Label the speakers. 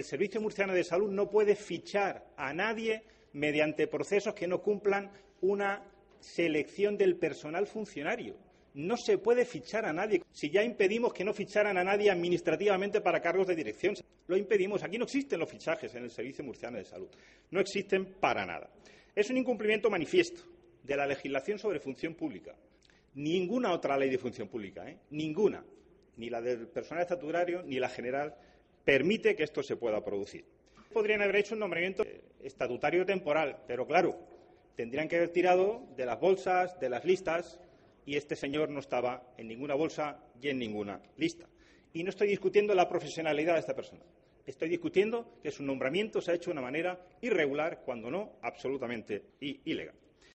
Speaker 1: el Servicio Murciano de Salud no puede fichar a nadie mediante procesos que no cumplan una selección del personal funcionario. No se puede fichar a nadie. Si ya impedimos que no ficharan a nadie administrativamente para cargos de dirección, lo impedimos. Aquí no existen los fichajes en el Servicio Murciano de Salud. No existen para nada. Es un incumplimiento manifiesto de la legislación sobre función pública. Ninguna otra ley de función pública, ¿eh? ninguna, ni la del personal estatutario ni la general, permite que esto se pueda producir. Podrían haber hecho un nombramiento estatutario temporal, pero claro, tendrían que haber tirado de las bolsas, de las listas, y este señor no estaba en ninguna bolsa y en ninguna lista. Y no estoy discutiendo la profesionalidad de esta persona. Estoy discutiendo que su nombramiento se ha hecho de una manera irregular, cuando no absolutamente ilegal.